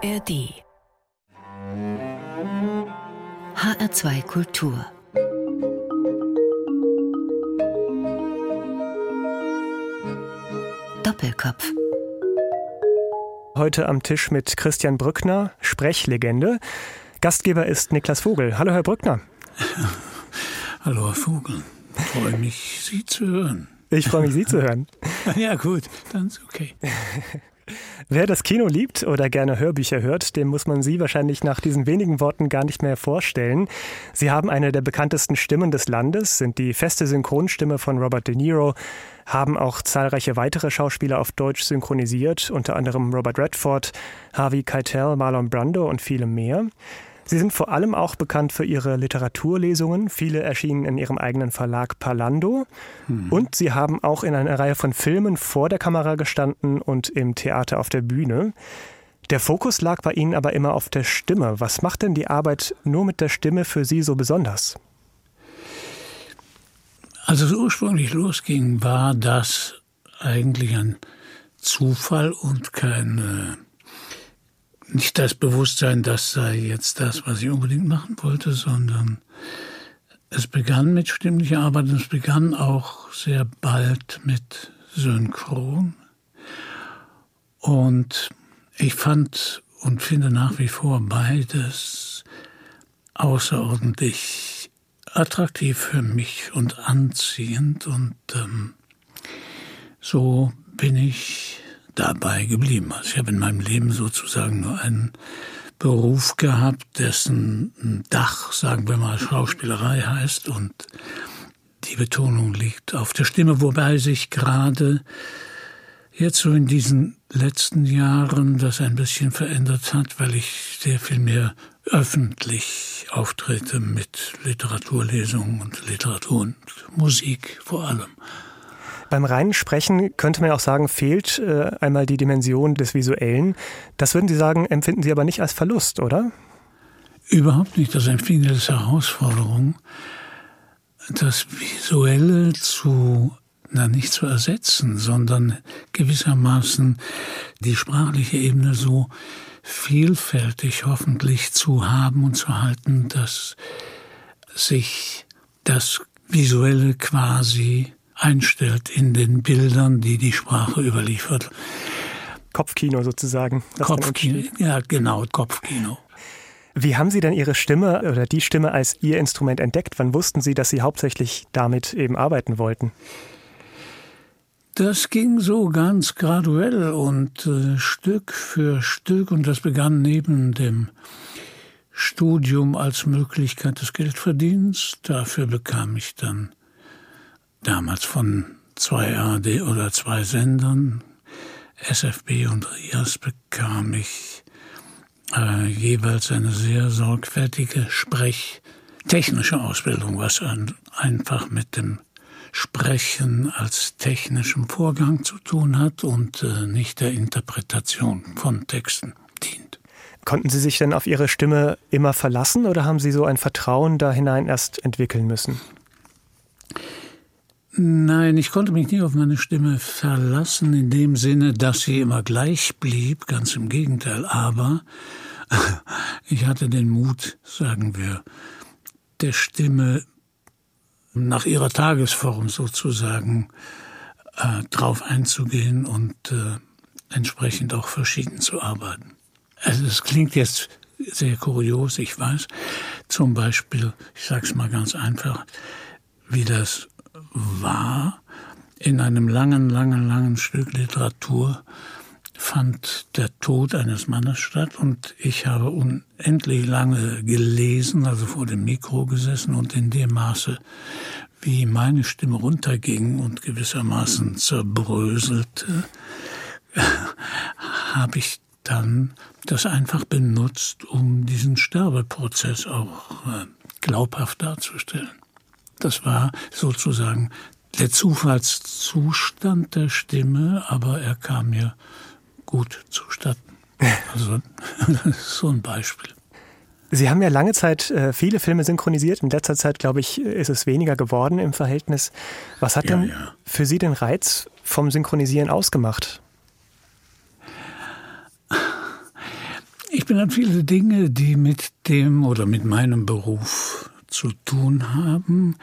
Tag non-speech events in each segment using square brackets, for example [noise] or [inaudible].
ARD HR2 Kultur Doppelkopf Heute am Tisch mit Christian Brückner, Sprechlegende. Gastgeber ist Niklas Vogel. Hallo, Herr Brückner. [laughs] Hallo, Herr Vogel. Ich freue mich, Sie zu hören. Ich freue mich, Sie zu hören. [laughs] Ja, gut, dann ist okay. [laughs] Wer das Kino liebt oder gerne Hörbücher hört, dem muss man Sie wahrscheinlich nach diesen wenigen Worten gar nicht mehr vorstellen. Sie haben eine der bekanntesten Stimmen des Landes, sind die feste Synchronstimme von Robert De Niro, haben auch zahlreiche weitere Schauspieler auf Deutsch synchronisiert, unter anderem Robert Redford, Harvey Keitel, Marlon Brando und viele mehr. Sie sind vor allem auch bekannt für ihre Literaturlesungen. Viele erschienen in ihrem eigenen Verlag Palando. Hm. Und sie haben auch in einer Reihe von Filmen vor der Kamera gestanden und im Theater auf der Bühne. Der Fokus lag bei Ihnen aber immer auf der Stimme. Was macht denn die Arbeit nur mit der Stimme für Sie so besonders? Als es ursprünglich losging, war das eigentlich ein Zufall und kein nicht das Bewusstsein, das sei jetzt das, was ich unbedingt machen wollte, sondern es begann mit stimmlicher Arbeit und es begann auch sehr bald mit Synchron. Und ich fand und finde nach wie vor beides außerordentlich attraktiv für mich und anziehend. Und ähm, so bin ich dabei geblieben. Also ich habe in meinem Leben sozusagen nur einen Beruf gehabt, dessen Dach, sagen wir mal, Schauspielerei heißt und die Betonung liegt auf der Stimme, wobei sich gerade jetzt so in diesen letzten Jahren das ein bisschen verändert hat, weil ich sehr viel mehr öffentlich auftrete mit Literaturlesungen und Literatur und Musik vor allem. Beim reinen Sprechen könnte man auch sagen, fehlt äh, einmal die Dimension des Visuellen. Das würden Sie sagen, empfinden Sie aber nicht als Verlust, oder? Überhaupt nicht. Das empfinde ich als Herausforderung, das Visuelle zu, na, nicht zu ersetzen, sondern gewissermaßen die sprachliche Ebene so vielfältig hoffentlich zu haben und zu halten, dass sich das Visuelle quasi einstellt in den Bildern, die die Sprache überliefert. Kopfkino sozusagen. Kopfkino, ja genau, Kopfkino. Wie haben Sie denn Ihre Stimme oder die Stimme als Ihr Instrument entdeckt? Wann wussten Sie, dass Sie hauptsächlich damit eben arbeiten wollten? Das ging so ganz graduell und äh, Stück für Stück und das begann neben dem Studium als Möglichkeit des Geldverdienens. Dafür bekam ich dann damals von zwei AD oder zwei Sendern, SFB und RIAS, bekam ich äh, jeweils eine sehr sorgfältige sprechtechnische Ausbildung, was ein, einfach mit dem Sprechen als technischem Vorgang zu tun hat und äh, nicht der Interpretation von Texten dient. Konnten Sie sich denn auf Ihre Stimme immer verlassen oder haben Sie so ein Vertrauen da hinein erst entwickeln müssen? Nein, ich konnte mich nie auf meine Stimme verlassen, in dem Sinne, dass sie immer gleich blieb, ganz im Gegenteil. Aber [laughs] ich hatte den Mut, sagen wir, der Stimme nach ihrer Tagesform sozusagen äh, drauf einzugehen und äh, entsprechend auch verschieden zu arbeiten. Also es klingt jetzt sehr kurios, ich weiß. Zum Beispiel, ich sage es mal ganz einfach, wie das war, in einem langen, langen, langen Stück Literatur fand der Tod eines Mannes statt und ich habe unendlich lange gelesen, also vor dem Mikro gesessen und in dem Maße, wie meine Stimme runterging und gewissermaßen zerbröselte, [laughs] habe ich dann das einfach benutzt, um diesen Sterbeprozess auch äh, glaubhaft darzustellen. Das war sozusagen der Zufallszustand der Stimme, aber er kam mir gut zustatten. [laughs] Also das [laughs] ist so ein Beispiel. Sie haben ja lange Zeit äh, viele Filme synchronisiert. In letzter Zeit, glaube ich, ist es weniger geworden im Verhältnis. Was hat ja, denn ja. für Sie den Reiz vom Synchronisieren ausgemacht? bin an viele Dinge, die mit dem oder mit meinem Beruf zu tun haben,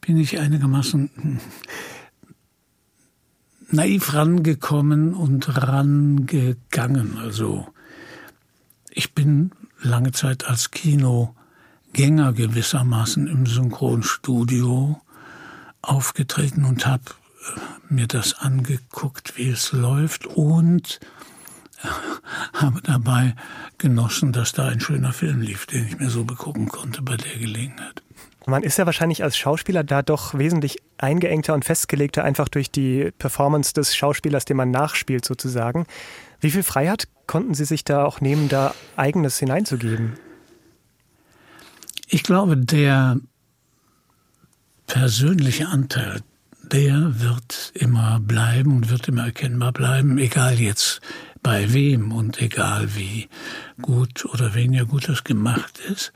bin ich einigermaßen naiv rangekommen und rangegangen. Also ich bin lange Zeit als Kinogänger gewissermaßen im Synchronstudio aufgetreten und habe äh, mir das angeguckt, wie es läuft und [laughs] habe dabei genossen, dass da ein schöner Film lief, den ich mir so begucken konnte bei der Gelegenheit. Man ist ja wahrscheinlich als Schauspieler da doch wesentlich eingeengter und festgelegter, einfach durch die Performance des Schauspielers, den man nachspielt sozusagen. Wie viel Freiheit konnten Sie sich da auch nehmen, da eigenes hineinzugeben? Ich glaube, der persönliche Anteil, der wird immer bleiben und wird immer erkennbar bleiben, egal jetzt bei wem und egal wie gut oder weniger gut das gemacht ist.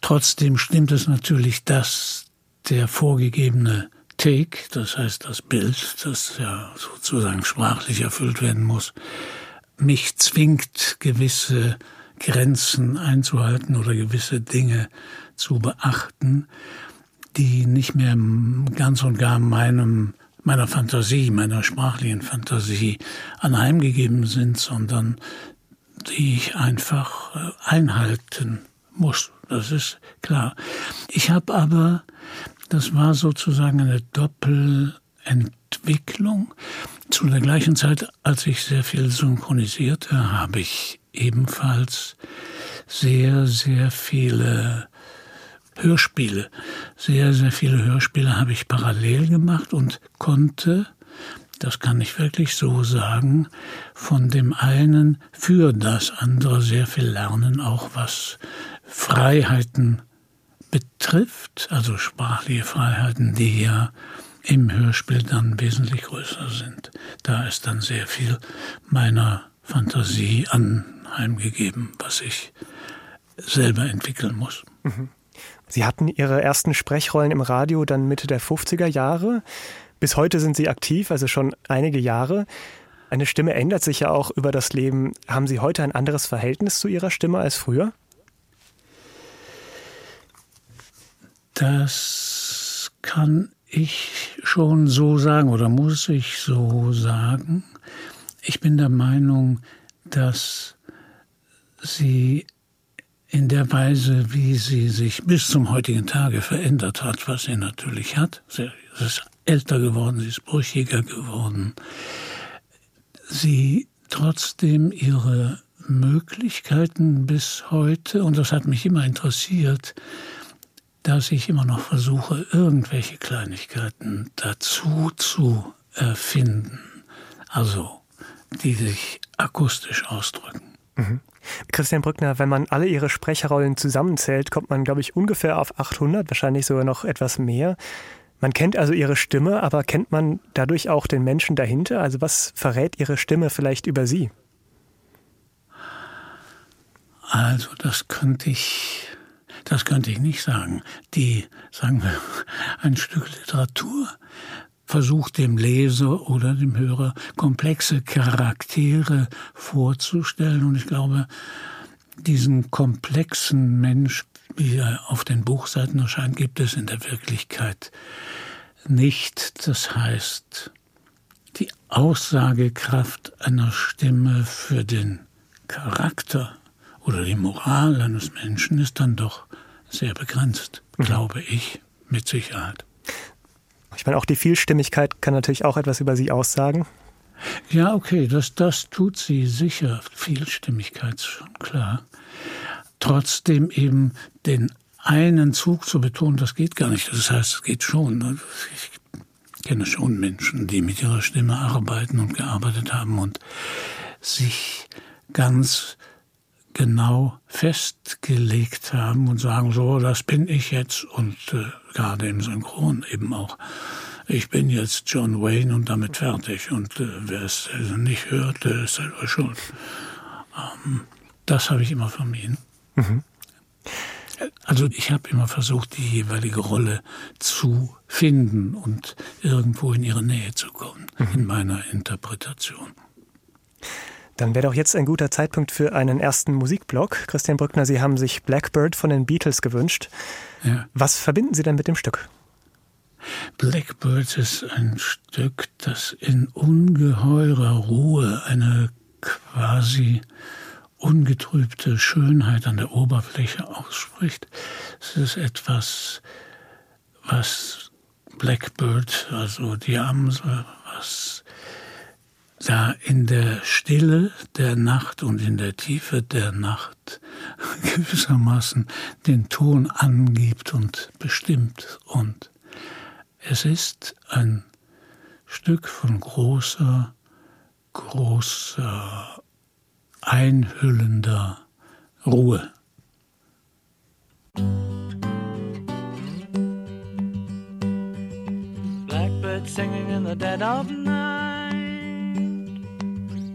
Trotzdem stimmt es natürlich, dass der vorgegebene Take, das heißt das Bild, das ja sozusagen sprachlich erfüllt werden muss, mich zwingt, gewisse Grenzen einzuhalten oder gewisse Dinge zu beachten, die nicht mehr ganz und gar meinem meiner Fantasie, meiner sprachlichen Fantasie anheimgegeben sind, sondern die ich einfach äh, einhalten muss. Das ist klar. Ich habe aber, das war sozusagen eine Doppelentwicklung. Zu der gleichen Zeit, als ich sehr viel synchronisierte, habe ich ebenfalls sehr, sehr viele Hörspiele. Sehr, sehr viele Hörspiele habe ich parallel gemacht und konnte, das kann ich wirklich so sagen, von dem einen für das andere sehr viel lernen, auch was Freiheiten betrifft, also sprachliche Freiheiten, die ja im Hörspiel dann wesentlich größer sind. Da ist dann sehr viel meiner Fantasie anheimgegeben, was ich selber entwickeln muss. Mhm. Sie hatten Ihre ersten Sprechrollen im Radio dann Mitte der 50er Jahre. Bis heute sind Sie aktiv, also schon einige Jahre. Eine Stimme ändert sich ja auch über das Leben. Haben Sie heute ein anderes Verhältnis zu Ihrer Stimme als früher? Das kann ich schon so sagen oder muss ich so sagen. Ich bin der Meinung, dass sie in der Weise, wie sie sich bis zum heutigen Tage verändert hat, was sie natürlich hat. Sie ist älter geworden, sie ist brüchiger geworden. Sie trotzdem ihre Möglichkeiten bis heute, und das hat mich immer interessiert, dass ich immer noch versuche, irgendwelche Kleinigkeiten dazu zu erfinden, also die sich akustisch ausdrücken. Mhm. Christian Brückner, wenn man alle Ihre Sprecherrollen zusammenzählt, kommt man, glaube ich, ungefähr auf 800, wahrscheinlich sogar noch etwas mehr. Man kennt also Ihre Stimme, aber kennt man dadurch auch den Menschen dahinter? Also was verrät Ihre Stimme vielleicht über Sie? Also das könnte ich, das könnte ich nicht sagen. Die, sagen wir, [laughs] ein Stück Literatur versucht dem Leser oder dem Hörer komplexe Charaktere vorzustellen. Und ich glaube, diesen komplexen Mensch, wie er auf den Buchseiten erscheint, gibt es in der Wirklichkeit nicht. Das heißt, die Aussagekraft einer Stimme für den Charakter oder die Moral eines Menschen ist dann doch sehr begrenzt, mhm. glaube ich, mit Sicherheit. Ich meine, auch die Vielstimmigkeit kann natürlich auch etwas über Sie aussagen. Ja, okay, das, das tut sie sicher. Vielstimmigkeit schon klar. Trotzdem eben den einen Zug zu betonen, das geht gar nicht. Das heißt, es geht schon. Ich kenne schon Menschen, die mit ihrer Stimme arbeiten und gearbeitet haben und sich ganz genau festgelegt haben und sagen, so, das bin ich jetzt und äh, gerade im Synchron eben auch. Ich bin jetzt John Wayne und damit fertig und äh, wer es nicht hört, der ist selber schuld. Ähm, das habe ich immer vermieden. Mhm. Also ich habe immer versucht, die jeweilige Rolle zu finden und irgendwo in ihre Nähe zu kommen, mhm. in meiner Interpretation. Dann wäre doch jetzt ein guter Zeitpunkt für einen ersten Musikblock. Christian Brückner, Sie haben sich Blackbird von den Beatles gewünscht. Ja. Was verbinden Sie denn mit dem Stück? Blackbird ist ein Stück, das in ungeheurer Ruhe eine quasi ungetrübte Schönheit an der Oberfläche ausspricht. Es ist etwas, was Blackbird, also die Amsel, was da in der Stille der Nacht und in der Tiefe der Nacht [laughs] gewissermaßen den Ton angibt und bestimmt. Und es ist ein Stück von großer, großer, einhüllender Ruhe. Blackbird singing in the dead of night.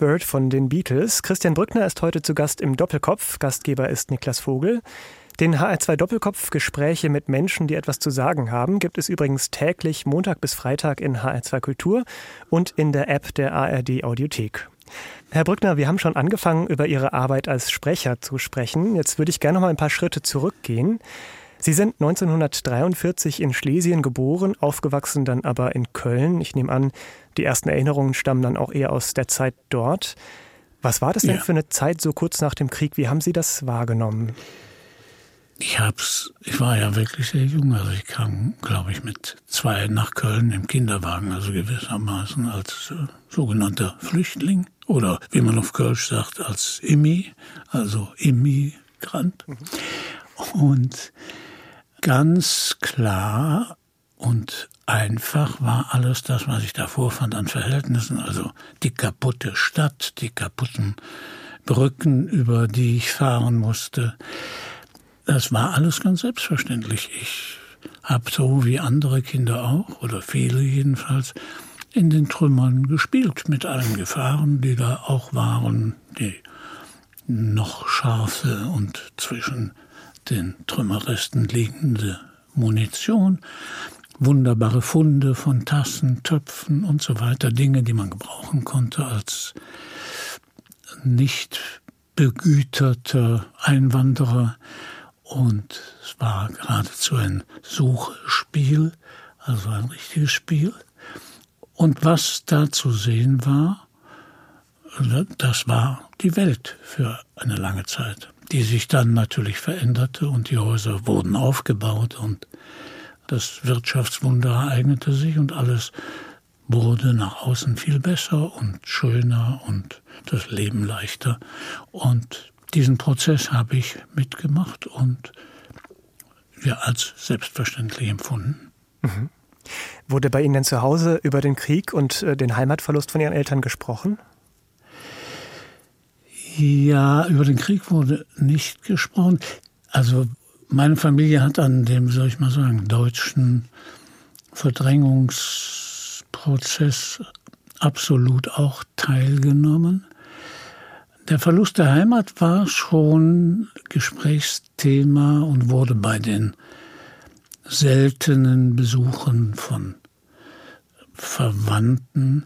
Blackbird von den Beatles. Christian Brückner ist heute zu Gast im Doppelkopf. Gastgeber ist Niklas Vogel. Den HR2 Doppelkopf Gespräche mit Menschen, die etwas zu sagen haben, gibt es übrigens täglich Montag bis Freitag in HR2 Kultur und in der App der ARD Audiothek. Herr Brückner, wir haben schon angefangen, über Ihre Arbeit als Sprecher zu sprechen. Jetzt würde ich gerne noch mal ein paar Schritte zurückgehen. Sie sind 1943 in Schlesien geboren, aufgewachsen dann aber in Köln. Ich nehme an, die ersten Erinnerungen stammen dann auch eher aus der Zeit dort. Was war das denn ja. für eine Zeit so kurz nach dem Krieg? Wie haben Sie das wahrgenommen? Ich hab's, ich war ja wirklich sehr jung, also ich kam, glaube ich, mit zwei nach Köln im Kinderwagen, also gewissermaßen als äh, sogenannter Flüchtling oder wie man auf Kölsch sagt, als Immi, also Immigrant. Mhm. Und ganz klar und einfach war alles das, was ich davor fand an Verhältnissen, also die kaputte Stadt, die kaputten Brücken, über die ich fahren musste, das war alles ganz selbstverständlich. Ich habe so wie andere Kinder auch, oder viele jedenfalls, in den Trümmern gespielt mit allen Gefahren, die da auch waren, die noch scharfe und zwischen den Trümmerresten liegende Munition, wunderbare Funde von Tassen, Töpfen und so weiter, Dinge, die man gebrauchen konnte als nicht begüterter Einwanderer und es war geradezu ein Suchspiel, also ein richtiges Spiel. Und was da zu sehen war, das war die Welt für eine lange Zeit. Die sich dann natürlich veränderte und die Häuser wurden aufgebaut und das Wirtschaftswunder ereignete sich und alles wurde nach außen viel besser und schöner und das Leben leichter. Und diesen Prozess habe ich mitgemacht und ja, als selbstverständlich empfunden. Mhm. Wurde bei Ihnen denn zu Hause über den Krieg und äh, den Heimatverlust von Ihren Eltern gesprochen? Ja, über den Krieg wurde nicht gesprochen. Also meine Familie hat an dem, soll ich mal sagen, deutschen Verdrängungsprozess absolut auch teilgenommen. Der Verlust der Heimat war schon Gesprächsthema und wurde bei den seltenen Besuchen von Verwandten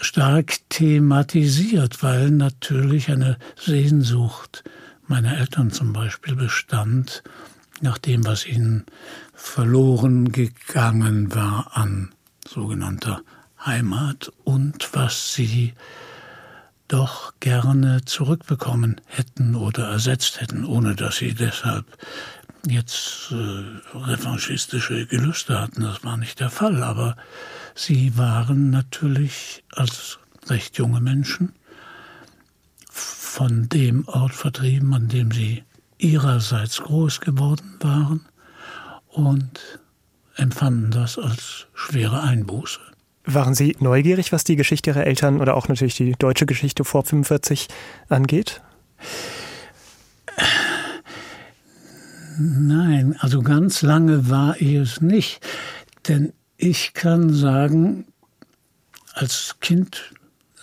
stark thematisiert, weil natürlich eine Sehnsucht meiner Eltern zum Beispiel bestand, nach dem, was ihnen verloren gegangen war an sogenannter Heimat und was sie doch gerne zurückbekommen hätten oder ersetzt hätten, ohne dass sie deshalb jetzt äh, revanchistische Gelüste hatten. Das war nicht der Fall, aber sie waren natürlich als recht junge Menschen von dem Ort vertrieben, an dem sie ihrerseits groß geworden waren und empfanden das als schwere Einbuße. Waren Sie neugierig, was die Geschichte Ihrer Eltern oder auch natürlich die deutsche Geschichte vor 45 angeht? Nein, also ganz lange war ich es nicht. Denn ich kann sagen, als Kind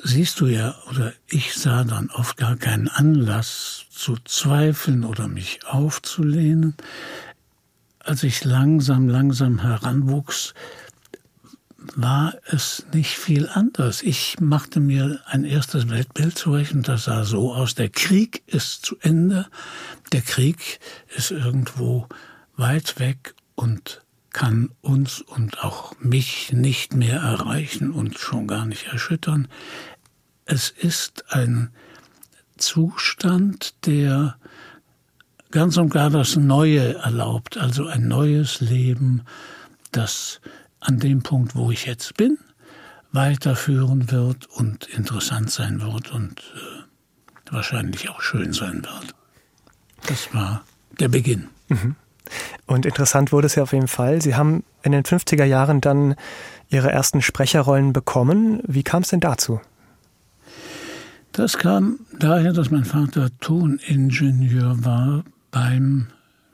siehst du ja, oder ich sah dann oft gar keinen Anlass zu zweifeln oder mich aufzulehnen. Als ich langsam, langsam heranwuchs, war es nicht viel anders. Ich machte mir ein erstes Weltbild zurecht und das sah so aus, der Krieg ist zu Ende, der Krieg ist irgendwo weit weg und kann uns und auch mich nicht mehr erreichen und schon gar nicht erschüttern. Es ist ein Zustand, der ganz und gar das Neue erlaubt, also ein neues Leben, das an dem Punkt, wo ich jetzt bin, weiterführen wird und interessant sein wird und äh, wahrscheinlich auch schön sein wird. Das war der Beginn. Mhm. Und interessant wurde es ja auf jeden Fall. Sie haben in den 50er Jahren dann Ihre ersten Sprecherrollen bekommen. Wie kam es denn dazu? Das kam daher, dass mein Vater Toningenieur war beim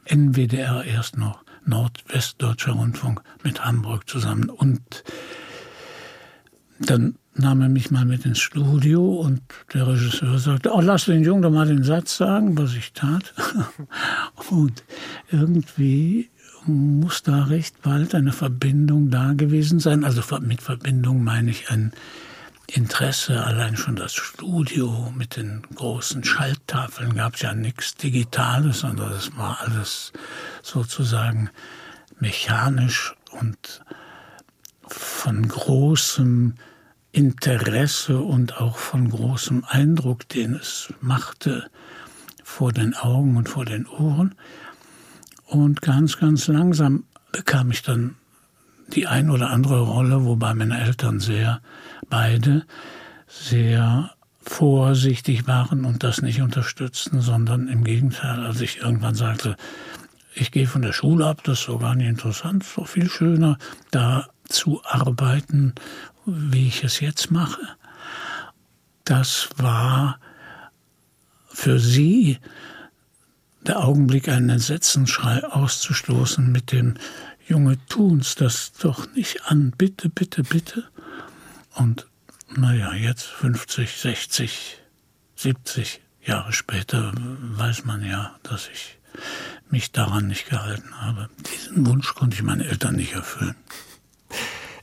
NWDR erst noch. Nordwestdeutscher Rundfunk mit Hamburg zusammen. Und dann nahm er mich mal mit ins Studio und der Regisseur sagte, oh, lass den Jungen doch mal den Satz sagen, was ich tat. [laughs] und irgendwie muss da recht bald eine Verbindung da gewesen sein. Also mit Verbindung meine ich ein Interesse, allein schon das Studio mit den großen Schalttafeln gab es ja nichts Digitales, sondern das war alles sozusagen mechanisch und von großem Interesse und auch von großem Eindruck, den es machte vor den Augen und vor den Ohren. Und ganz, ganz langsam bekam ich dann die ein oder andere Rolle, wobei meine Eltern sehr, beide, sehr vorsichtig waren und das nicht unterstützten, sondern im Gegenteil, als ich irgendwann sagte, ich gehe von der Schule ab, das ist so gar nicht interessant, so viel schöner, da zu arbeiten, wie ich es jetzt mache. Das war für sie der Augenblick, einen Entsetzensschrei auszustoßen mit dem Junge, tun's das doch nicht an, bitte, bitte, bitte. Und naja, jetzt 50, 60, 70 Jahre später weiß man ja, dass ich mich daran nicht gehalten habe. Diesen Wunsch konnte ich meinen Eltern nicht erfüllen.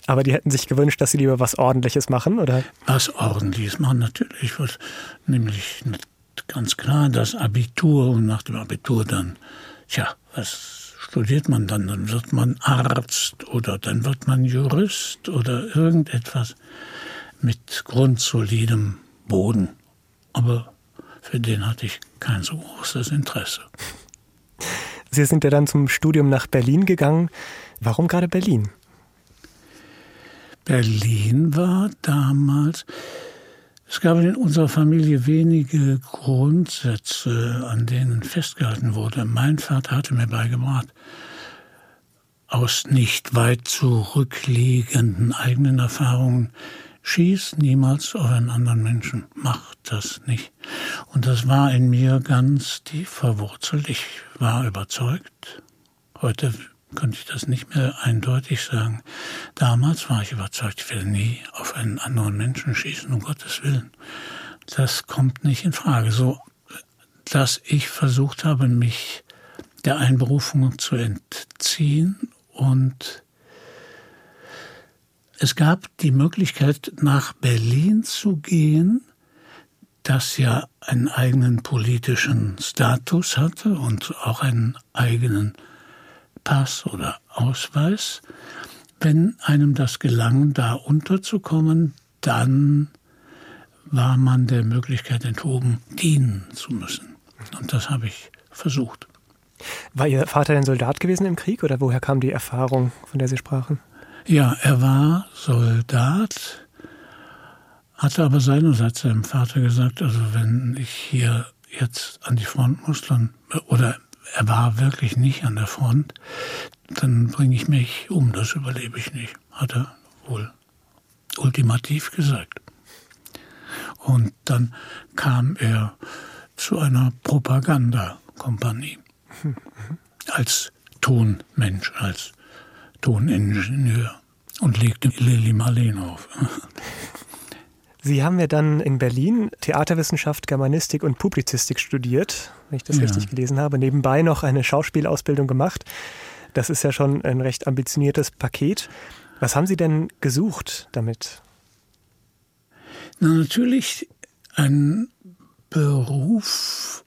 Aber die hätten sich gewünscht, dass sie lieber was Ordentliches machen, oder? Was Ordentliches machen, natürlich. Was, nämlich ganz klar das Abitur und nach dem Abitur dann, tja, was studiert man dann? Dann wird man Arzt oder dann wird man Jurist oder irgendetwas mit grundsolidem Boden. Aber für den hatte ich kein so großes Interesse. Sie sind ja dann zum Studium nach Berlin gegangen. Warum gerade Berlin? Berlin war damals, es gab in unserer Familie wenige Grundsätze, an denen festgehalten wurde. Mein Vater hatte mir beigebracht, aus nicht weit zurückliegenden eigenen Erfahrungen, schieß niemals auf einen anderen Menschen, mach das nicht. Und das war in mir ganz tief verwurzelt. Ich war überzeugt. Heute könnte ich das nicht mehr eindeutig sagen. Damals war ich überzeugt, ich werde nie auf einen anderen Menschen schießen, um Gottes Willen. Das kommt nicht in Frage. So, dass ich versucht habe, mich der Einberufung zu entziehen und es gab die Möglichkeit, nach Berlin zu gehen, das ja einen eigenen politischen Status hatte und auch einen eigenen Pass oder Ausweis. Wenn einem das gelang, da unterzukommen, dann war man der Möglichkeit enthoben, dienen zu müssen. Und das habe ich versucht. War Ihr Vater denn Soldat gewesen im Krieg oder woher kam die Erfahrung, von der Sie sprachen? Ja, er war Soldat, hatte aber seinerseits seinem Vater gesagt, also wenn ich hier jetzt an die Front muss, dann, oder er war wirklich nicht an der Front, dann bringe ich mich um, das überlebe ich nicht, hat er wohl ultimativ gesagt. Und dann kam er zu einer Propagandakompanie als Tonmensch, als Toningenieur und legte Lili Marleen auf. [laughs] Sie haben ja dann in Berlin Theaterwissenschaft, Germanistik und Publizistik studiert, wenn ich das ja. richtig gelesen habe. Nebenbei noch eine Schauspielausbildung gemacht. Das ist ja schon ein recht ambitioniertes Paket. Was haben Sie denn gesucht damit? Na, natürlich ein Beruf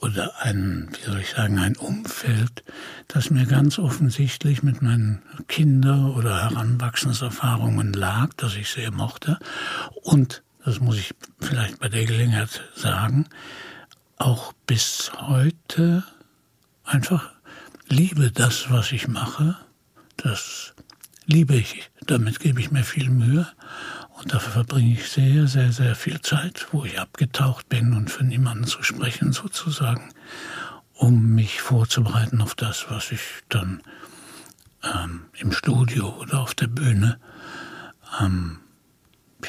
oder ein, wie soll ich sagen, ein Umfeld, das mir ganz offensichtlich mit meinen Kinder- oder Heranwachsenserfahrungen lag, das ich sehr mochte. Und, das muss ich vielleicht bei der Gelegenheit sagen, auch bis heute einfach liebe das, was ich mache. Das liebe ich. Damit gebe ich mir viel Mühe. Und dafür verbringe ich sehr, sehr, sehr viel Zeit, wo ich abgetaucht bin und für niemanden zu sprechen sozusagen, um mich vorzubereiten auf das, was ich dann ähm, im Studio oder auf der Bühne, ähm,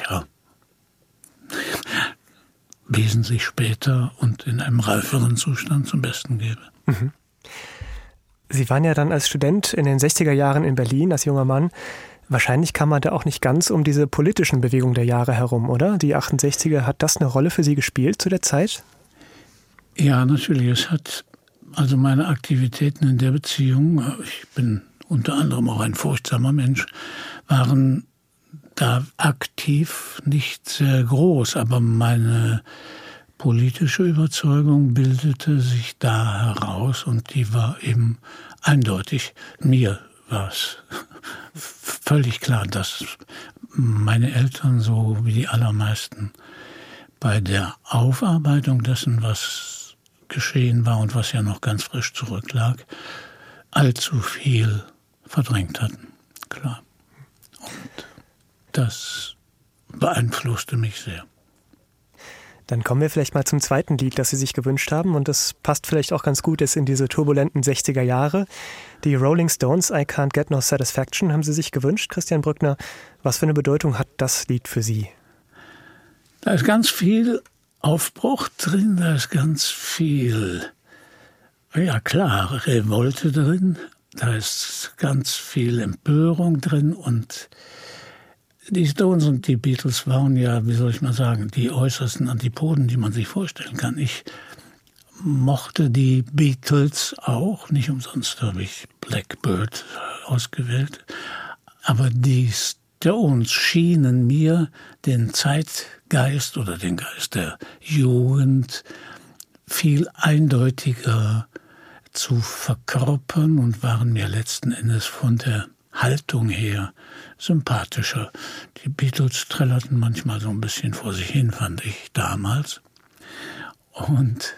ja, [laughs] wesentlich später und in einem reiferen Zustand zum Besten gebe. Mhm. Sie waren ja dann als Student in den 60er Jahren in Berlin, als junger Mann. Wahrscheinlich kam man da auch nicht ganz um diese politischen Bewegungen der Jahre herum, oder? Die 68er, hat das eine Rolle für Sie gespielt zu der Zeit? Ja, natürlich. Es hat also meine Aktivitäten in der Beziehung, ich bin unter anderem auch ein furchtsamer Mensch, waren da aktiv nicht sehr groß, aber meine politische Überzeugung bildete sich da heraus und die war eben eindeutig. Mir war es völlig klar, dass meine Eltern so wie die allermeisten bei der Aufarbeitung dessen, was geschehen war und was ja noch ganz frisch zurücklag, allzu viel verdrängt hatten. Klar. Und das beeinflusste mich sehr. Dann kommen wir vielleicht mal zum zweiten Lied, das Sie sich gewünscht haben. Und das passt vielleicht auch ganz gut jetzt in diese turbulenten 60er Jahre. Die Rolling Stones, I Can't Get No Satisfaction, haben Sie sich gewünscht, Christian Brückner. Was für eine Bedeutung hat das Lied für Sie? Da ist ganz viel Aufbruch drin, da ist ganz viel, ja klar, Revolte drin, da ist ganz viel Empörung drin und die Stones und die Beatles waren ja, wie soll ich mal sagen, die äußersten Antipoden, die man sich vorstellen kann. Ich mochte die Beatles auch, nicht umsonst habe ich Blackbird ausgewählt, aber die Stones schienen mir den Zeitgeist oder den Geist der Jugend viel eindeutiger zu verkörpern und waren mir letzten Endes von der Haltung her sympathischer. Die Beatles trällerten manchmal so ein bisschen vor sich hin, fand ich damals. Und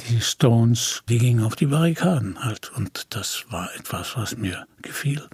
die Stones, die gingen auf die Barrikaden halt. Und das war etwas, was mir gefiel.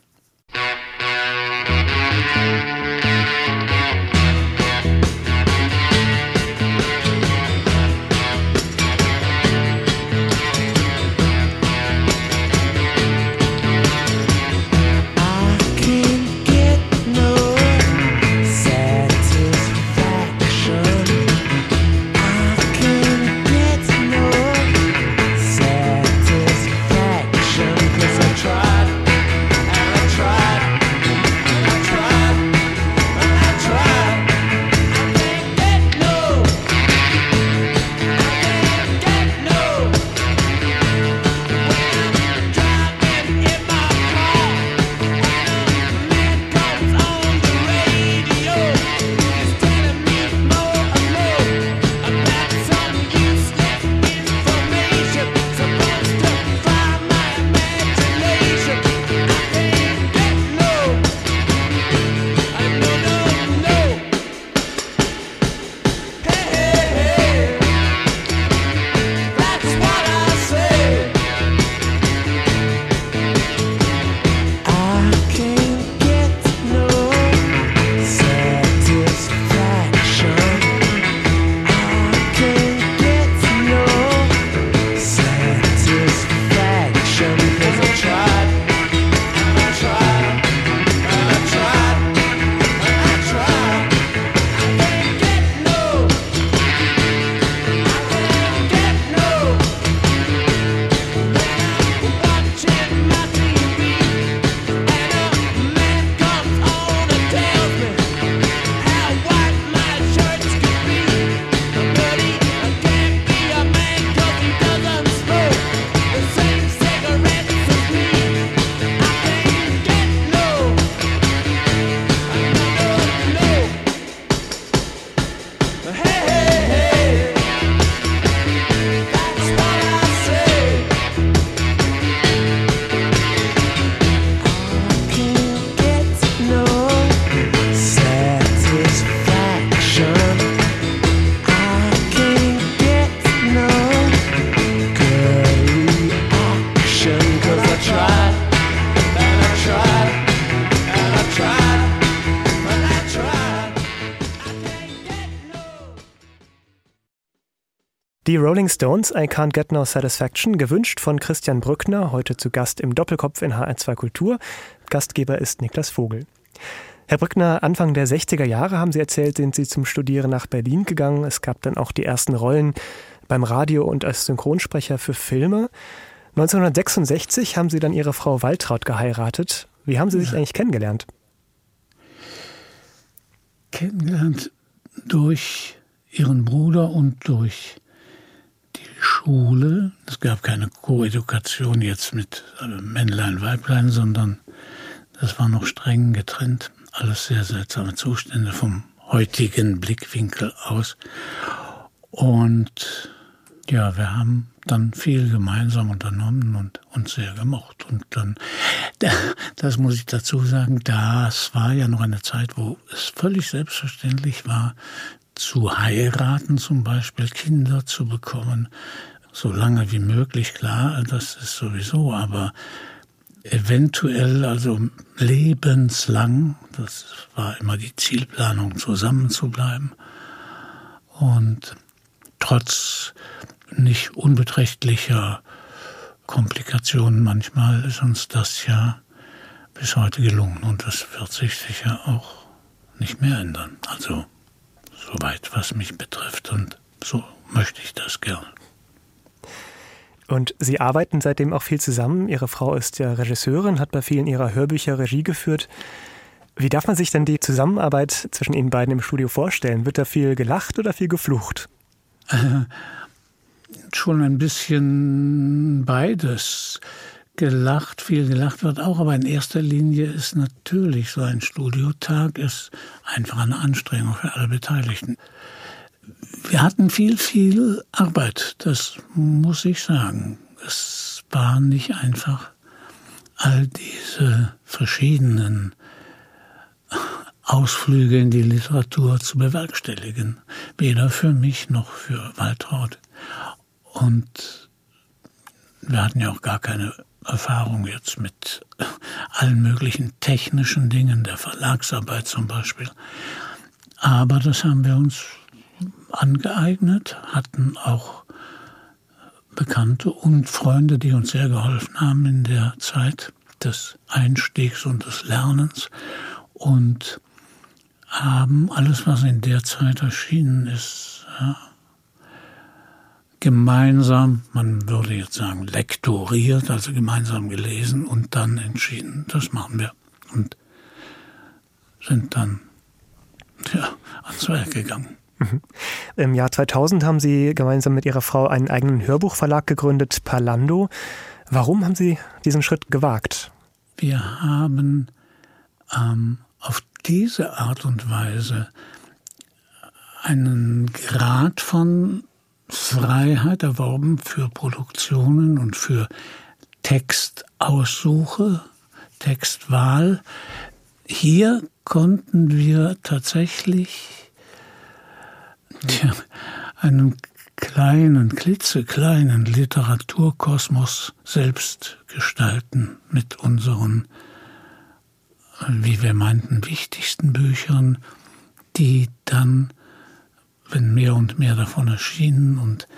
Die Rolling Stones, I Can't Get No Satisfaction, gewünscht von Christian Brückner, heute zu Gast im Doppelkopf in HR2 Kultur. Gastgeber ist Niklas Vogel. Herr Brückner, Anfang der 60er Jahre haben Sie erzählt, sind Sie zum Studieren nach Berlin gegangen. Es gab dann auch die ersten Rollen beim Radio und als Synchronsprecher für Filme. 1966 haben Sie dann Ihre Frau Waltraud geheiratet. Wie haben Sie sich eigentlich kennengelernt? Kennengelernt durch Ihren Bruder und durch Schule. Es gab keine Koedukation jetzt mit äh, Männlein, Weiblein, sondern das war noch streng getrennt. Alles sehr seltsame Zustände vom heutigen Blickwinkel aus. Und ja, wir haben dann viel gemeinsam unternommen und uns sehr gemocht. Und dann, [laughs] das muss ich dazu sagen, das war ja noch eine Zeit, wo es völlig selbstverständlich war, zu heiraten, zum Beispiel Kinder zu bekommen, so lange wie möglich, klar, das ist sowieso, aber eventuell, also lebenslang, das war immer die Zielplanung, zusammen zu bleiben. Und trotz nicht unbeträchtlicher Komplikationen manchmal ist uns das ja bis heute gelungen und das wird sich sicher auch nicht mehr ändern. Also soweit, was mich betrifft. Und so möchte ich das gern. Und Sie arbeiten seitdem auch viel zusammen. Ihre Frau ist ja Regisseurin, hat bei vielen ihrer Hörbücher Regie geführt. Wie darf man sich denn die Zusammenarbeit zwischen Ihnen beiden im Studio vorstellen? Wird da viel gelacht oder viel geflucht? Äh, [laughs] schon ein bisschen beides gelacht, viel gelacht wird auch, aber in erster Linie ist natürlich so ein Studiotag ist einfach eine Anstrengung für alle Beteiligten. Wir hatten viel, viel Arbeit, das muss ich sagen. Es war nicht einfach, all diese verschiedenen Ausflüge in die Literatur zu bewerkstelligen, weder für mich noch für Waltraud. Und wir hatten ja auch gar keine Erfahrung jetzt mit allen möglichen technischen Dingen, der Verlagsarbeit zum Beispiel. Aber das haben wir uns angeeignet, hatten auch Bekannte und Freunde, die uns sehr geholfen haben in der Zeit des Einstiegs und des Lernens und haben alles, was in der Zeit erschienen ist, gemeinsam, man würde jetzt sagen, lektoriert, also gemeinsam gelesen und dann entschieden, das machen wir. Und sind dann ja, ans Werk gegangen. Mhm. Im Jahr 2000 haben Sie gemeinsam mit Ihrer Frau einen eigenen Hörbuchverlag gegründet, Parlando. Warum haben Sie diesen Schritt gewagt? Wir haben ähm, auf diese Art und Weise einen Grad von Freiheit erworben für Produktionen und für Textaussuche, Textwahl. Hier konnten wir tatsächlich tja, einen kleinen, klitzekleinen Literaturkosmos selbst gestalten mit unseren, wie wir meinten, wichtigsten Büchern, die dann wenn mehr und mehr davon erschienen und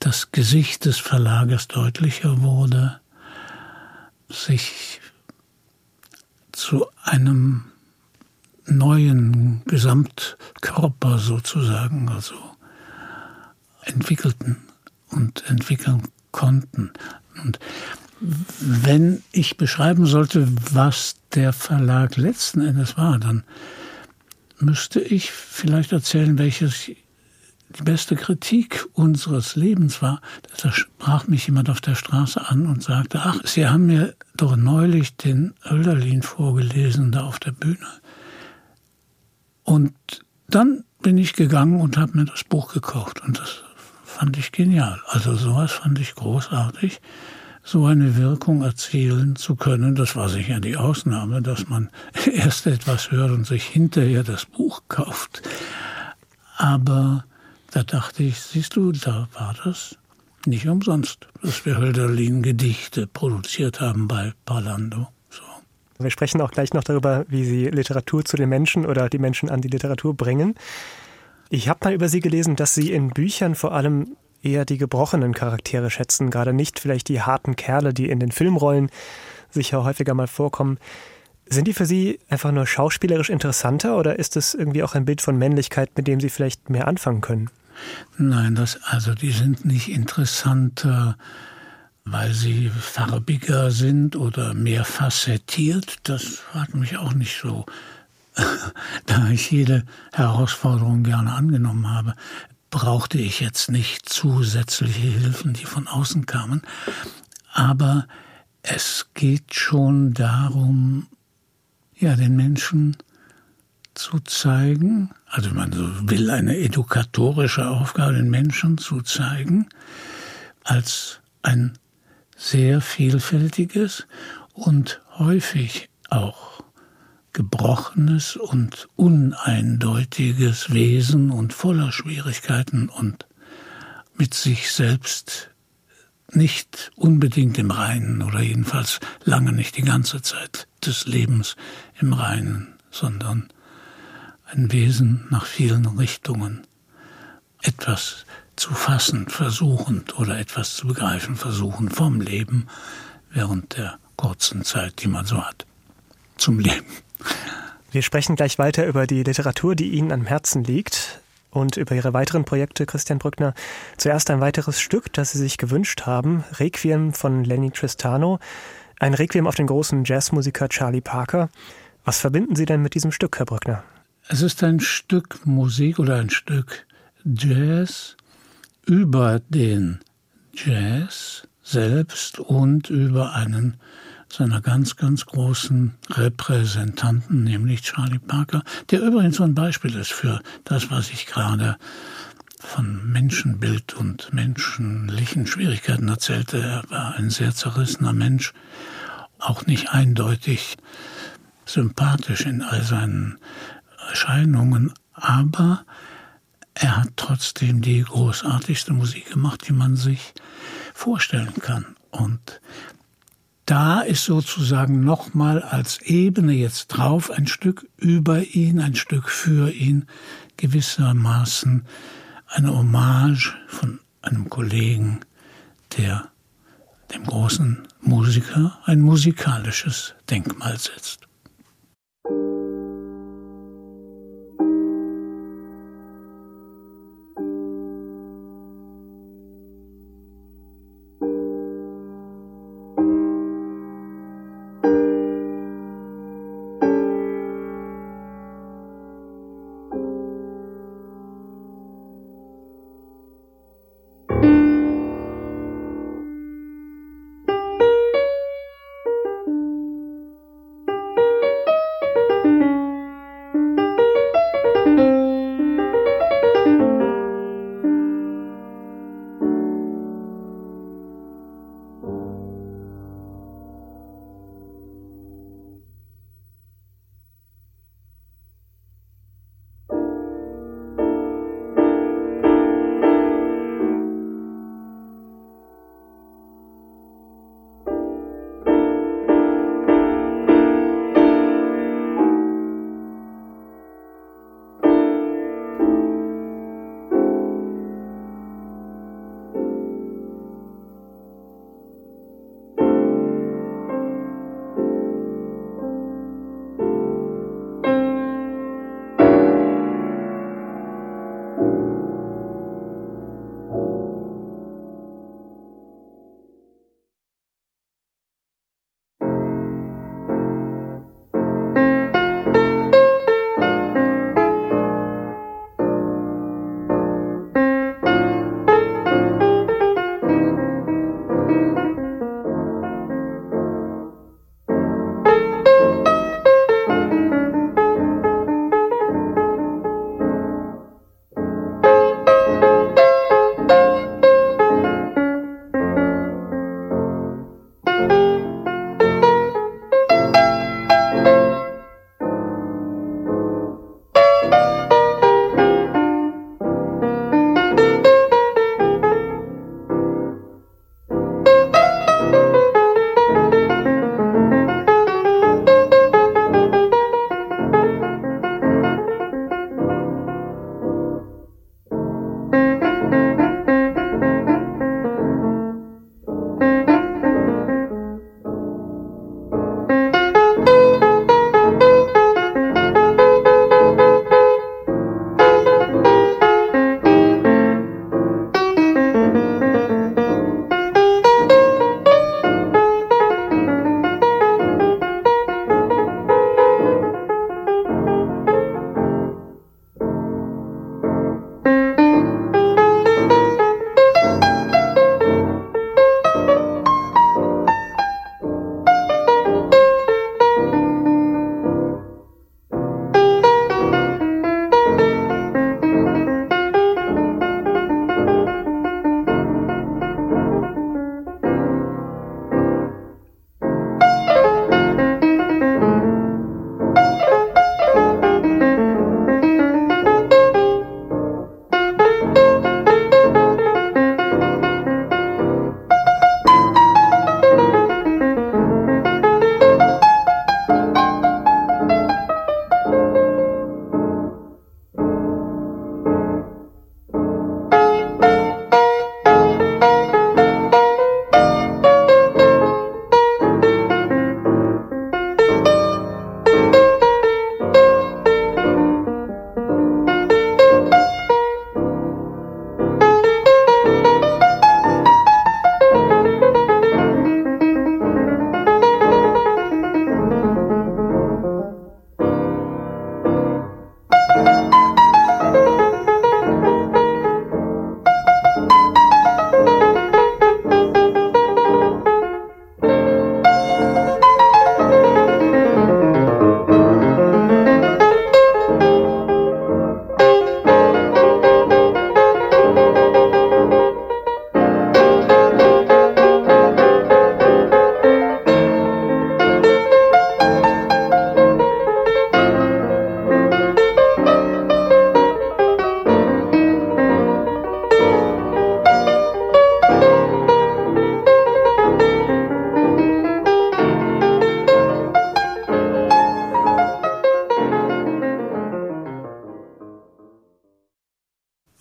das Gesicht des Verlages deutlicher wurde, sich zu einem neuen Gesamtkörper sozusagen, also entwickelten und entwickeln konnten. Und wenn ich beschreiben sollte, was der Verlag letzten Endes war, dann müsste ich vielleicht erzählen, welches die beste Kritik unseres Lebens war. Da sprach mich jemand auf der Straße an und sagte, ach, Sie haben mir doch neulich den Hölderlin vorgelesen da auf der Bühne. Und dann bin ich gegangen und habe mir das Buch gekauft und das fand ich genial. Also sowas fand ich großartig so eine Wirkung erzielen zu können. Das war sicher die Ausnahme, dass man [laughs] erst etwas hört und sich hinterher das Buch kauft. Aber da dachte ich, siehst du, da war das nicht umsonst, dass wir Hölderlin Gedichte produziert haben bei Parlando. So. Wir sprechen auch gleich noch darüber, wie Sie Literatur zu den Menschen oder die Menschen an die Literatur bringen. Ich habe mal über Sie gelesen, dass Sie in Büchern vor allem eher die gebrochenen Charaktere schätzen, gerade nicht vielleicht die harten Kerle, die in den Filmrollen sicher häufiger mal vorkommen. Sind die für Sie einfach nur schauspielerisch interessanter oder ist es irgendwie auch ein Bild von Männlichkeit, mit dem Sie vielleicht mehr anfangen können? Nein, das, also die sind nicht interessanter, weil sie farbiger sind oder mehr facettiert. Das hat mich auch nicht so, [laughs] da ich jede Herausforderung gerne angenommen habe brauchte ich jetzt nicht zusätzliche Hilfen, die von außen kamen. Aber es geht schon darum, ja, den Menschen zu zeigen, also man will eine edukatorische Aufgabe, den Menschen zu zeigen, als ein sehr vielfältiges und häufig auch gebrochenes und uneindeutiges Wesen und voller Schwierigkeiten und mit sich selbst nicht unbedingt im Reinen oder jedenfalls lange nicht die ganze Zeit des Lebens im Reinen, sondern ein Wesen nach vielen Richtungen, etwas zu fassen versuchend oder etwas zu begreifen versuchen vom Leben während der kurzen Zeit, die man so hat, zum Leben. Wir sprechen gleich weiter über die Literatur, die Ihnen am Herzen liegt und über Ihre weiteren Projekte, Christian Brückner. Zuerst ein weiteres Stück, das Sie sich gewünscht haben, Requiem von Lenny Tristano, ein Requiem auf den großen Jazzmusiker Charlie Parker. Was verbinden Sie denn mit diesem Stück, Herr Brückner? Es ist ein Stück Musik oder ein Stück Jazz über den Jazz selbst und über einen seiner ganz, ganz großen Repräsentanten, nämlich Charlie Parker, der übrigens so ein Beispiel ist für das, was ich gerade von Menschenbild und menschlichen Schwierigkeiten erzählte. Er war ein sehr zerrissener Mensch, auch nicht eindeutig sympathisch in all seinen Erscheinungen, aber er hat trotzdem die großartigste Musik gemacht, die man sich vorstellen kann. Und da ist sozusagen nochmal als Ebene jetzt drauf ein Stück über ihn, ein Stück für ihn, gewissermaßen eine Hommage von einem Kollegen, der dem großen Musiker ein musikalisches Denkmal setzt.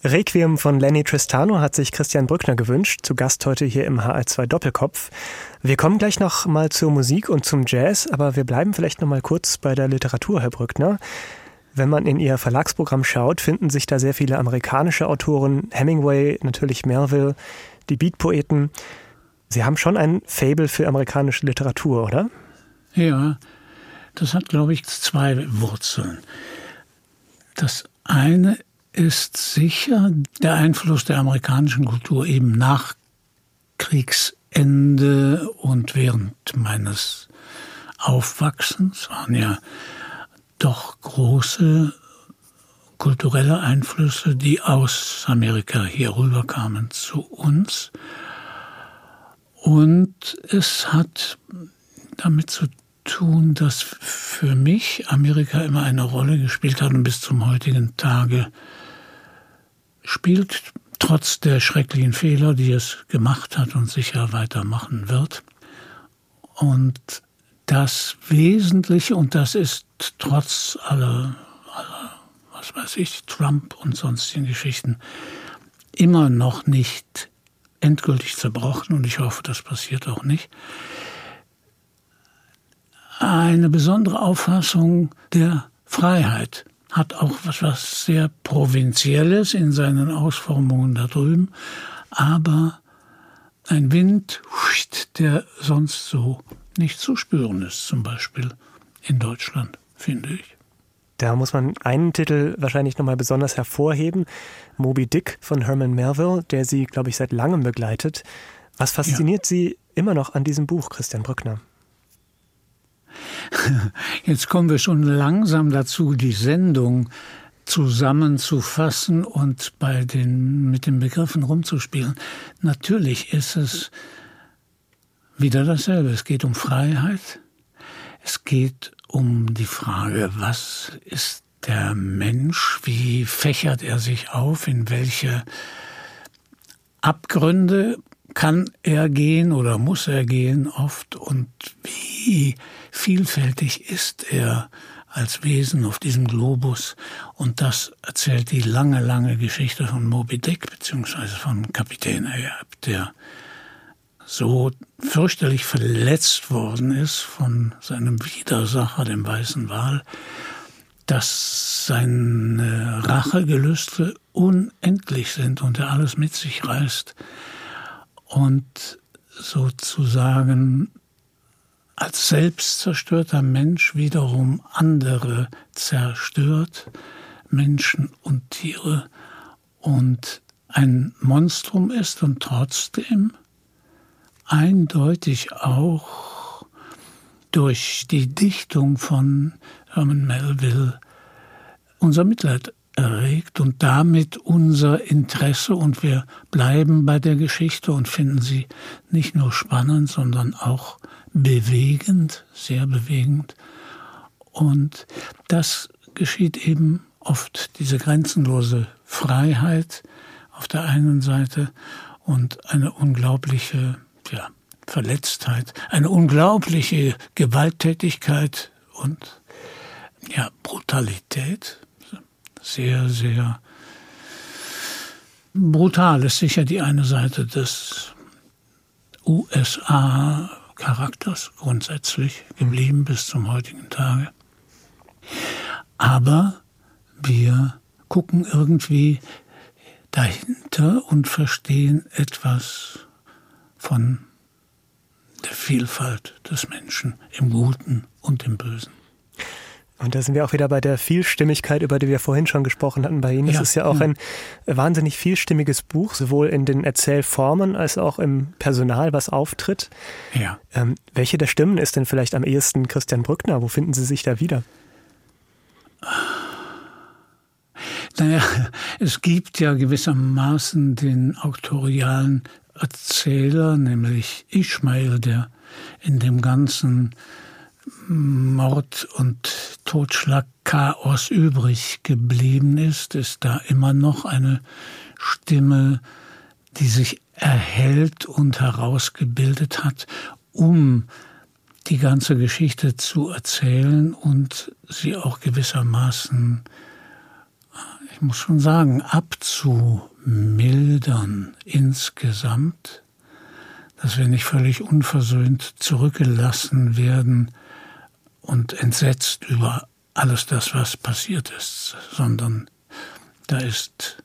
Requiem von Lenny Tristano hat sich Christian Brückner gewünscht, zu Gast heute hier im HR2 Doppelkopf. Wir kommen gleich noch mal zur Musik und zum Jazz, aber wir bleiben vielleicht noch mal kurz bei der Literatur, Herr Brückner. Wenn man in Ihr Verlagsprogramm schaut, finden sich da sehr viele amerikanische Autoren, Hemingway, natürlich Melville, die Beatpoeten. Sie haben schon ein Fable für amerikanische Literatur, oder? Ja, das hat, glaube ich, zwei Wurzeln. Das eine ist sicher der Einfluss der amerikanischen Kultur eben nach Kriegsende und während meines Aufwachsens waren ja doch große kulturelle Einflüsse, die aus Amerika hier rüberkamen zu uns. Und es hat damit zu tun, dass für mich Amerika immer eine Rolle gespielt hat und bis zum heutigen Tage spielt, trotz der schrecklichen Fehler, die es gemacht hat und sicher weitermachen wird. Und das Wesentliche, und das ist trotz aller, aller, was weiß ich, Trump und sonstigen Geschichten, immer noch nicht endgültig zerbrochen, und ich hoffe, das passiert auch nicht, eine besondere Auffassung der Freiheit hat auch was, was sehr Provinzielles in seinen Ausformungen da drüben, aber ein Wind, der sonst so nicht zu spüren ist, zum Beispiel in Deutschland, finde ich. Da muss man einen Titel wahrscheinlich nochmal besonders hervorheben, Moby Dick von Herman Melville, der Sie, glaube ich, seit langem begleitet. Was fasziniert ja. Sie immer noch an diesem Buch, Christian Brückner? [laughs] Jetzt kommen wir schon langsam dazu, die Sendung zusammenzufassen und bei den, mit den Begriffen rumzuspielen. Natürlich ist es wieder dasselbe. Es geht um Freiheit. Es geht um die Frage, was ist der Mensch? Wie fächert er sich auf? In welche Abgründe kann er gehen oder muss er gehen oft? Und wie vielfältig ist er als Wesen auf diesem Globus. Und das erzählt die lange, lange Geschichte von Moby Dick, beziehungsweise von Kapitän Ahab, der so fürchterlich verletzt worden ist von seinem Widersacher, dem weißen Wal, dass seine Rachegelüste unendlich sind und er alles mit sich reißt und sozusagen als selbstzerstörter Mensch wiederum andere zerstört, Menschen und Tiere, und ein Monstrum ist und trotzdem eindeutig auch durch die Dichtung von Herman Melville unser Mitleid erregt und damit unser Interesse und wir bleiben bei der Geschichte und finden sie nicht nur spannend, sondern auch bewegend, sehr bewegend. Und das geschieht eben oft, diese grenzenlose Freiheit auf der einen Seite und eine unglaubliche ja, Verletztheit, eine unglaubliche Gewalttätigkeit und ja, Brutalität. Sehr, sehr brutal ist sicher die eine Seite des USA Charakters grundsätzlich geblieben bis zum heutigen Tage. Aber wir gucken irgendwie dahinter und verstehen etwas von der Vielfalt des Menschen im Guten und im Bösen. Und da sind wir auch wieder bei der Vielstimmigkeit, über die wir vorhin schon gesprochen hatten bei Ihnen. Es ja, ist ja auch ja. ein wahnsinnig vielstimmiges Buch, sowohl in den Erzählformen als auch im Personal, was auftritt. Ja. Ähm, welche der Stimmen ist denn vielleicht am ehesten Christian Brückner? Wo finden Sie sich da wieder? Naja, es gibt ja gewissermaßen den autorialen Erzähler, nämlich Ishmael, der in dem ganzen Mord und Totschlagchaos übrig geblieben ist, ist da immer noch eine Stimme, die sich erhält und herausgebildet hat, um die ganze Geschichte zu erzählen und sie auch gewissermaßen ich muss schon sagen, abzumildern insgesamt, dass wir nicht völlig unversöhnt zurückgelassen werden und entsetzt über alles das, was passiert ist, sondern da ist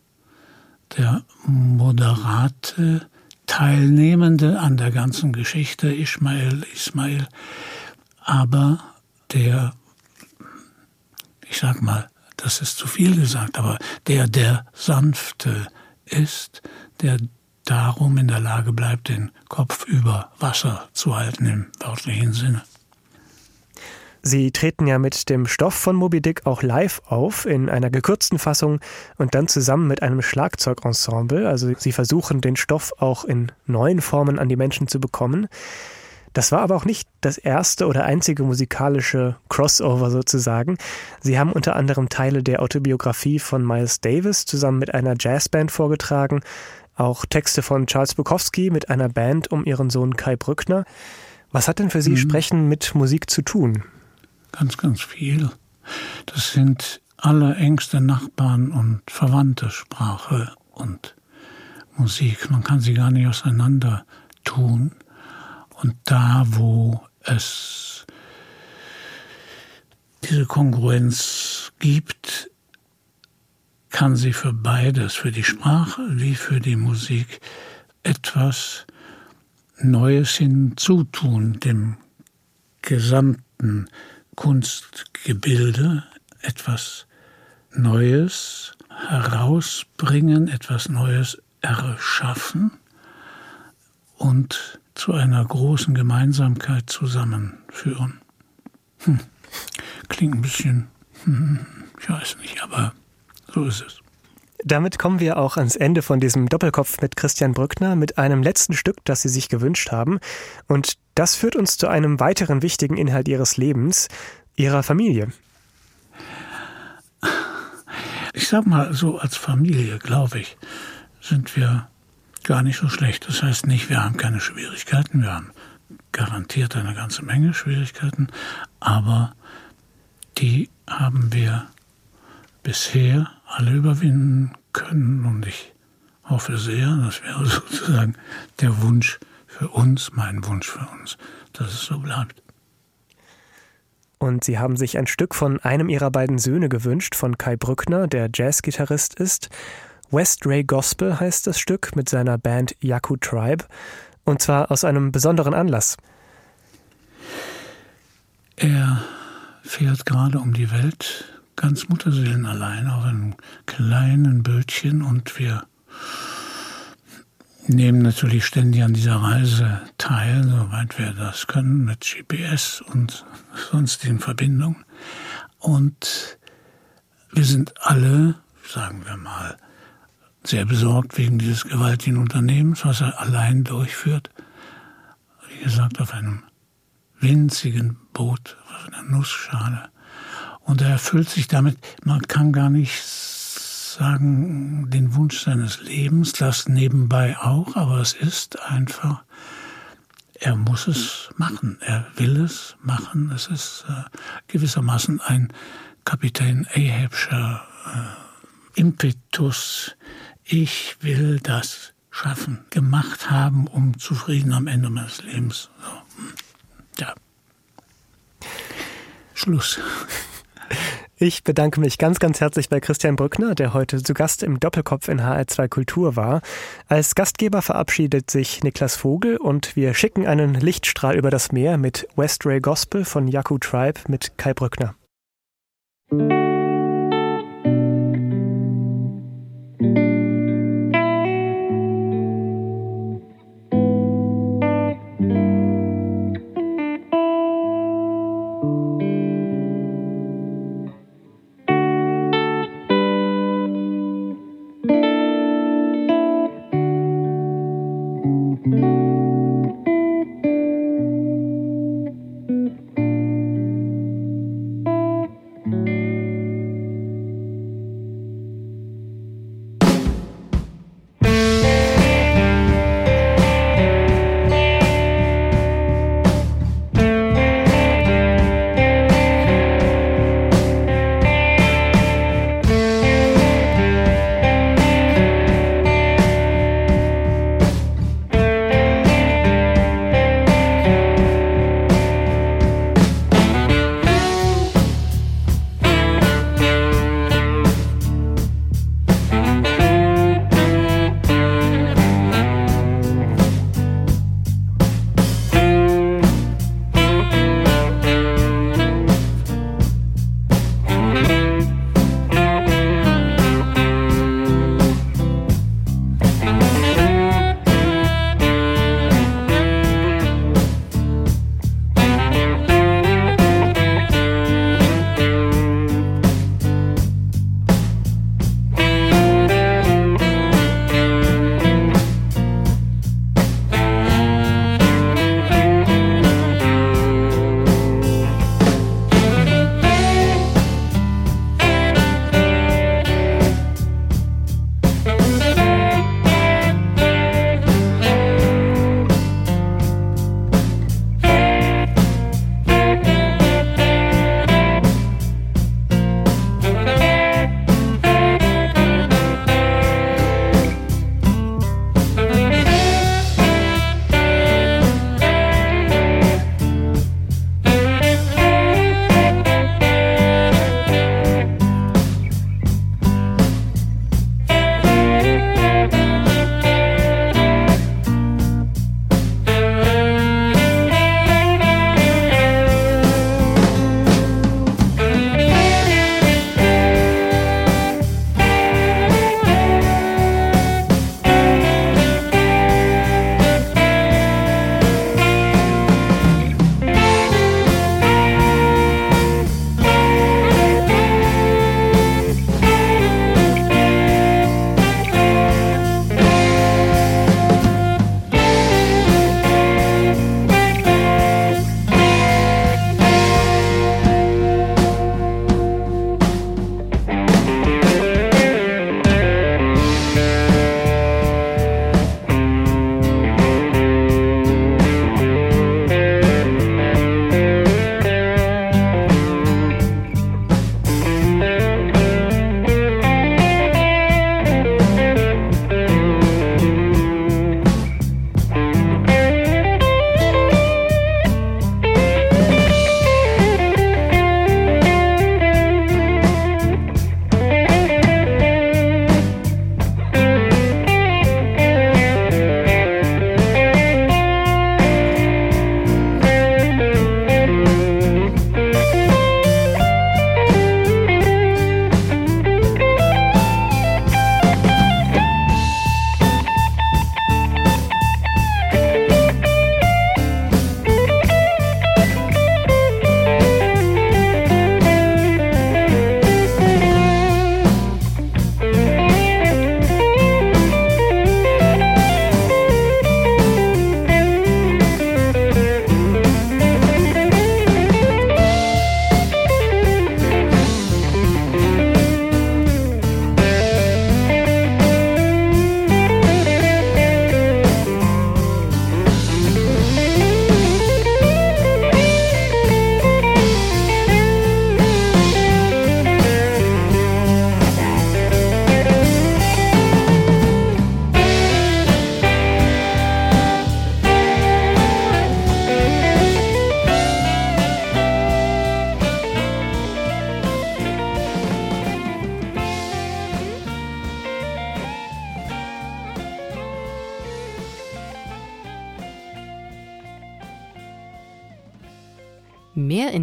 der moderate Teilnehmende an der ganzen Geschichte, Ismail, Ismail, aber der, ich sag mal, das ist zu viel gesagt, aber der, der sanfte ist, der darum in der Lage bleibt, den Kopf über Wasser zu halten im wörtlichen Sinne. Sie treten ja mit dem Stoff von Moby Dick auch live auf, in einer gekürzten Fassung und dann zusammen mit einem Schlagzeugensemble. Also Sie versuchen, den Stoff auch in neuen Formen an die Menschen zu bekommen. Das war aber auch nicht das erste oder einzige musikalische Crossover sozusagen. Sie haben unter anderem Teile der Autobiografie von Miles Davis zusammen mit einer Jazzband vorgetragen, auch Texte von Charles Bukowski mit einer Band um ihren Sohn Kai Brückner. Was hat denn für Sie mhm. Sprechen mit Musik zu tun? Ganz, ganz viel. Das sind allerengste Nachbarn und Verwandte Sprache und Musik. Man kann sie gar nicht auseinander tun. Und da, wo es diese Kongruenz gibt, kann sie für beides, für die Sprache wie für die Musik, etwas Neues hinzutun, dem gesamten Kunstgebilde, etwas Neues herausbringen, etwas Neues erschaffen und zu einer großen Gemeinsamkeit zusammenführen. Hm. Klingt ein bisschen, hm, ich weiß nicht, aber so ist es. Damit kommen wir auch ans Ende von diesem Doppelkopf mit Christian Brückner mit einem letzten Stück, das Sie sich gewünscht haben. Und das führt uns zu einem weiteren wichtigen Inhalt Ihres Lebens, Ihrer Familie. Ich sag mal, so als Familie, glaube ich, sind wir gar nicht so schlecht. Das heißt nicht, wir haben keine Schwierigkeiten, wir haben garantiert eine ganze Menge Schwierigkeiten, aber die haben wir bisher alle überwinden können und ich hoffe sehr, das wäre [laughs] sozusagen der Wunsch für uns, mein Wunsch für uns, dass es so bleibt. Und sie haben sich ein Stück von einem ihrer beiden Söhne gewünscht, von Kai Brückner, der Jazzgitarrist ist. West Ray Gospel heißt das Stück mit seiner Band Yaku Tribe. Und zwar aus einem besonderen Anlass. Er fährt gerade um die Welt, ganz Mutterseelen allein, auf einem kleinen Bötchen und wir nehmen natürlich ständig an dieser Reise teil, soweit wir das können, mit GPS und sonstigen Verbindungen. Und wir sind alle, sagen wir mal, sehr besorgt wegen dieses gewaltigen Unternehmens, was er allein durchführt. Wie gesagt, auf einem winzigen Boot, auf einer Nussschale. Und er erfüllt sich damit, man kann gar nicht sagen, den Wunsch seines Lebens, das nebenbei auch, aber es ist einfach, er muss es machen, er will es machen. Es ist äh, gewissermaßen ein Kapitän Ahabscher äh, Impetus, ich will das schaffen, gemacht haben, um zufrieden am Ende meines Lebens. So. Hm. Ja. Schluss. [laughs] Ich bedanke mich ganz, ganz herzlich bei Christian Brückner, der heute zu Gast im Doppelkopf in HR2 Kultur war. Als Gastgeber verabschiedet sich Niklas Vogel und wir schicken einen Lichtstrahl über das Meer mit West Ray Gospel von Yaku Tribe mit Kai Brückner.